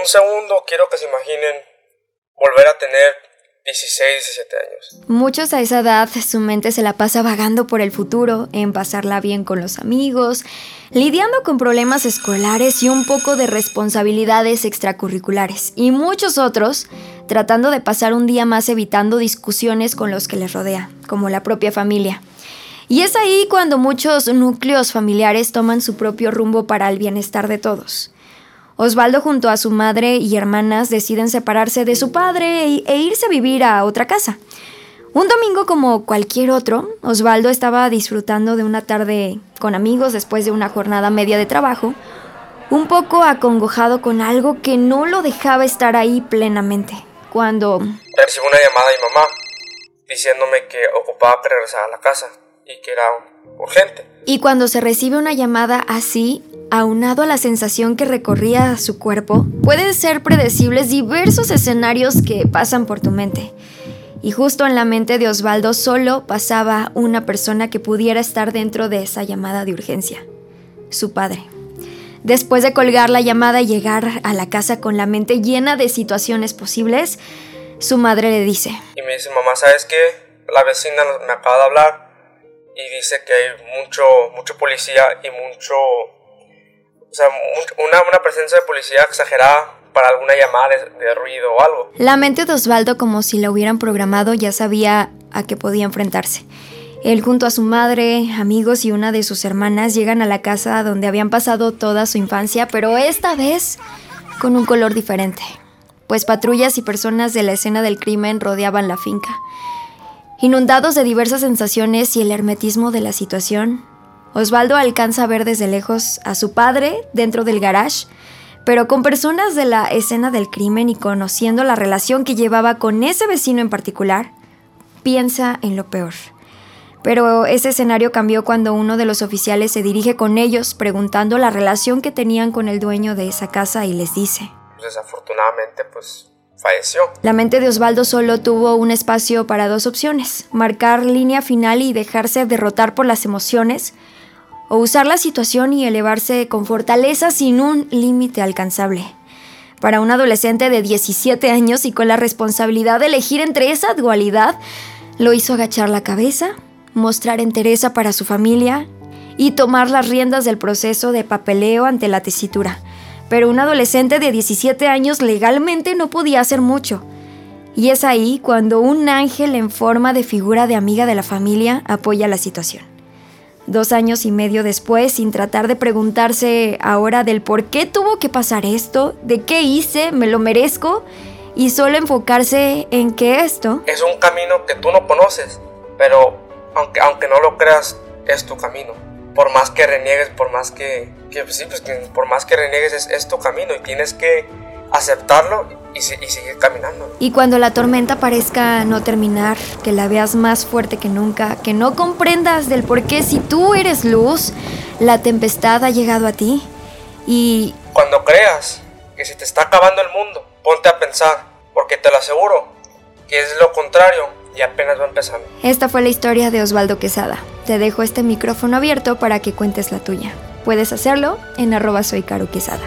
un segundo quiero que se imaginen volver a tener 16, 17 años. Muchos a esa edad su mente se la pasa vagando por el futuro, en pasarla bien con los amigos, lidiando con problemas escolares y un poco de responsabilidades extracurriculares. Y muchos otros tratando de pasar un día más evitando discusiones con los que les rodea, como la propia familia. Y es ahí cuando muchos núcleos familiares toman su propio rumbo para el bienestar de todos. Osvaldo junto a su madre y hermanas deciden separarse de su padre e, e irse a vivir a otra casa. Un domingo como cualquier otro, Osvaldo estaba disfrutando de una tarde con amigos después de una jornada media de trabajo, un poco acongojado con algo que no lo dejaba estar ahí plenamente. Cuando... Recibí una llamada de mi mamá diciéndome que ocupaba regresar a la casa y que era urgente. Y cuando se recibe una llamada así, aunado a la sensación que recorría su cuerpo, pueden ser predecibles diversos escenarios que pasan por tu mente. Y justo en la mente de Osvaldo solo pasaba una persona que pudiera estar dentro de esa llamada de urgencia, su padre. Después de colgar la llamada y llegar a la casa con la mente llena de situaciones posibles, su madre le dice. Y me dice, mamá, ¿sabes qué? La vecina me acaba de hablar y dice que hay mucho, mucho policía y mucho o sea, una, presencia de policía exagerada para alguna llamada de, ruido o algo. La mente de Osvaldo, como si la hubieran programado, ya sabía a qué podía enfrentarse. Él junto a su madre, amigos y una de sus hermanas llegan a la casa donde habían pasado toda su infancia, pero esta vez con un color diferente, pues patrullas y personas de la escena del crimen rodeaban la finca. Inundados de diversas sensaciones y el hermetismo de la situación, Osvaldo alcanza a ver desde lejos a su padre dentro del garage, pero con personas de la escena del crimen y conociendo la relación que llevaba con ese vecino en particular, piensa en lo peor. Pero ese escenario cambió cuando uno de los oficiales se dirige con ellos preguntando la relación que tenían con el dueño de esa casa y les dice. Desafortunadamente, pues falleció. La mente de Osvaldo solo tuvo un espacio para dos opciones, marcar línea final y dejarse derrotar por las emociones, o usar la situación y elevarse con fortaleza sin un límite alcanzable. Para un adolescente de 17 años y con la responsabilidad de elegir entre esa dualidad, lo hizo agachar la cabeza, mostrar entereza para su familia y tomar las riendas del proceso de papeleo ante la tesitura. Pero un adolescente de 17 años legalmente no podía hacer mucho. Y es ahí cuando un ángel en forma de figura de amiga de la familia apoya la situación dos años y medio después, sin tratar de preguntarse ahora del por qué tuvo que pasar esto, de qué hice, me lo merezco, y solo enfocarse en que esto... Es un camino que tú no conoces, pero aunque, aunque no lo creas, es tu camino. Por más que reniegues, por más que, pues sí, pues por más que reniegues, es, es tu camino y tienes que aceptarlo y, seguir caminando. Y cuando la tormenta parezca no terminar, que la veas más fuerte que nunca, que no comprendas del por qué si tú eres luz, la tempestad ha llegado a ti. Y... Cuando creas que se te está acabando el mundo, ponte a pensar, porque te lo aseguro, que es lo contrario y apenas va empezando. Esta fue la historia de Osvaldo Quesada. Te dejo este micrófono abierto para que cuentes la tuya. Puedes hacerlo en arroba soy Caro Quesada.